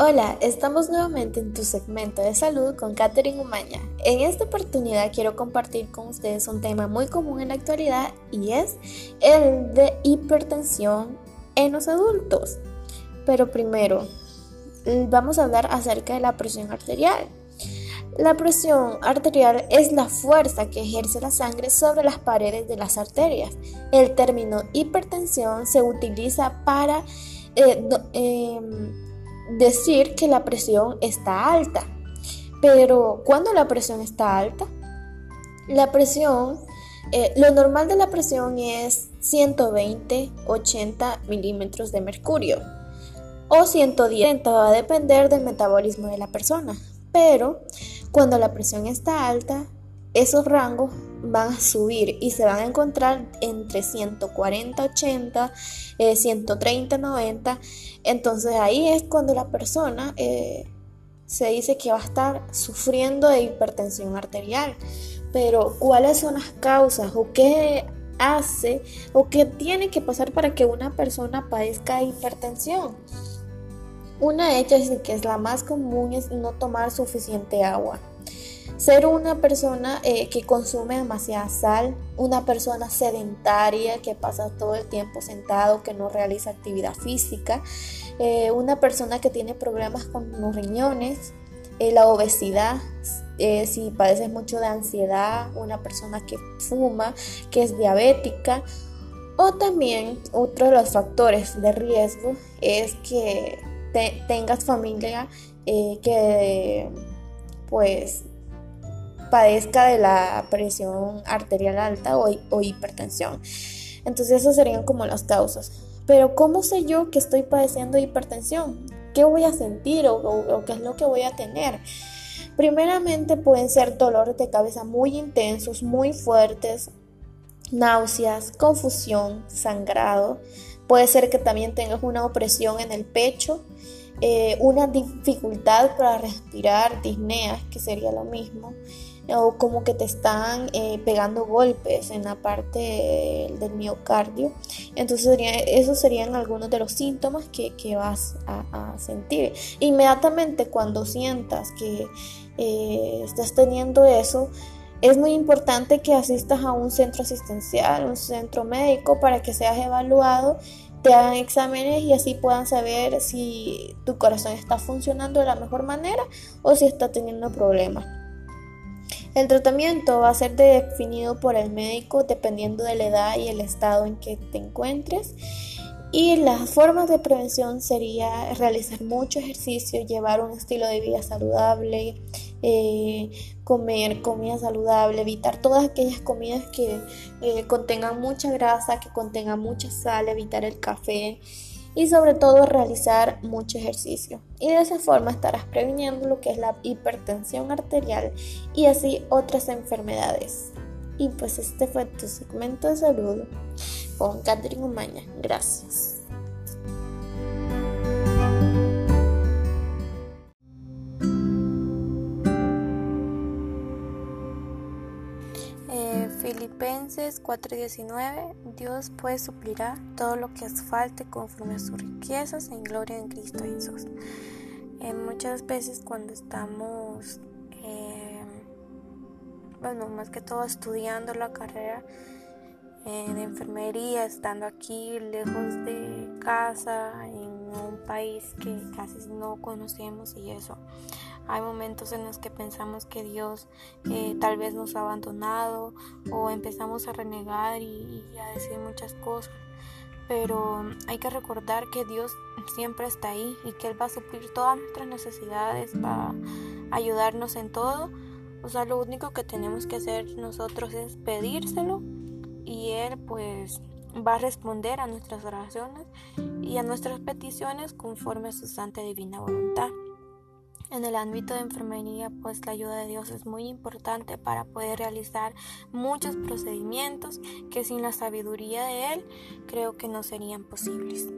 Hola, estamos nuevamente en tu segmento de salud con Katherine Umaña. En esta oportunidad quiero compartir con ustedes un tema muy común en la actualidad y es el de hipertensión en los adultos. Pero primero, vamos a hablar acerca de la presión arterial. La presión arterial es la fuerza que ejerce la sangre sobre las paredes de las arterias. El término hipertensión se utiliza para eh, em, decir que la presión está alta. Pero cuando la presión está alta, la presión, eh, lo normal de la presión es 120, 80 milímetros de mercurio o 110, va a depender del metabolismo de la persona. Pero cuando la presión está alta, esos rangos van a subir y se van a encontrar entre 140, 80, 130, 90. Entonces ahí es cuando la persona eh, se dice que va a estar sufriendo de hipertensión arterial. Pero ¿cuáles son las causas o qué hace o qué tiene que pasar para que una persona padezca hipertensión? Una de ellas, que es la más común, es no tomar suficiente agua. Ser una persona eh, que consume demasiada sal, una persona sedentaria que pasa todo el tiempo sentado, que no realiza actividad física, eh, una persona que tiene problemas con los riñones, eh, la obesidad, si padeces mucho de ansiedad, una persona que fuma, que es diabética, o también otro de los factores de riesgo es que tengas familia que pues padezca de la presión arterial alta o, hipertensión. Entonces esas serían como las causas. Pero ¿cómo sé yo que estoy padeciendo hipertensión? ¿Qué voy a sentir o, qué es lo que voy a tener? Primeramente pueden ser dolores de cabeza muy intensos, muy fuertes, náuseas, confusión, sangrado. Puede ser que también tengas una opresión en el pecho, eh, una dificultad para respirar, disnea, que sería lo mismo, o como que te están eh, pegando golpes en la parte del miocardio. Entonces esos serían algunos de los síntomas que, vas a, sentir. Inmediatamente cuando sientas que eh, estás teniendo eso, es muy importante que asistas a un centro asistencial, un centro médico para que seas evaluado te hagan exámenes y así puedan saber si tu corazón está funcionando de la mejor manera o si está teniendo problemas. El tratamiento va a ser definido por el médico dependiendo de la edad y el estado en que te encuentres. Y las formas de prevención sería realizar mucho ejercicio, llevar un estilo de vida saludable, eh, comer comida saludable, evitar todas aquellas comidas que eh, contengan mucha grasa, que contengan mucha sal, evitar el café y sobre todo realizar mucho ejercicio. Y de esa forma estarás previniendo lo que es la hipertensión arterial y así otras enfermedades. Y pues este fue tu segmento de salud con Catherine Umaña. Gracias. Filipenses 4:19, Dios pues suplirá todo lo que os falte conforme a sus riquezas en gloria en Cristo Jesús. Eh, muchas veces cuando estamos, eh, bueno, más que todo estudiando la carrera en enfermería, estando aquí lejos de casa, país que casi no conocemos y eso. Hay momentos en los que pensamos que Dios eh, tal vez nos ha abandonado o empezamos a renegar y, a decir muchas cosas. Pero hay que recordar que Dios siempre está ahí y que Él va a suplir todas nuestras necesidades, va a ayudarnos en todo. O sea, lo único que tenemos que hacer nosotros es pedírselo y Él pues va a responder a nuestras oraciones y a nuestras peticiones conforme a su santa divina voluntad. En el ámbito de enfermería, pues la ayuda de Dios es muy importante para poder realizar muchos procedimientos que sin la sabiduría de Él creo que no serían posibles.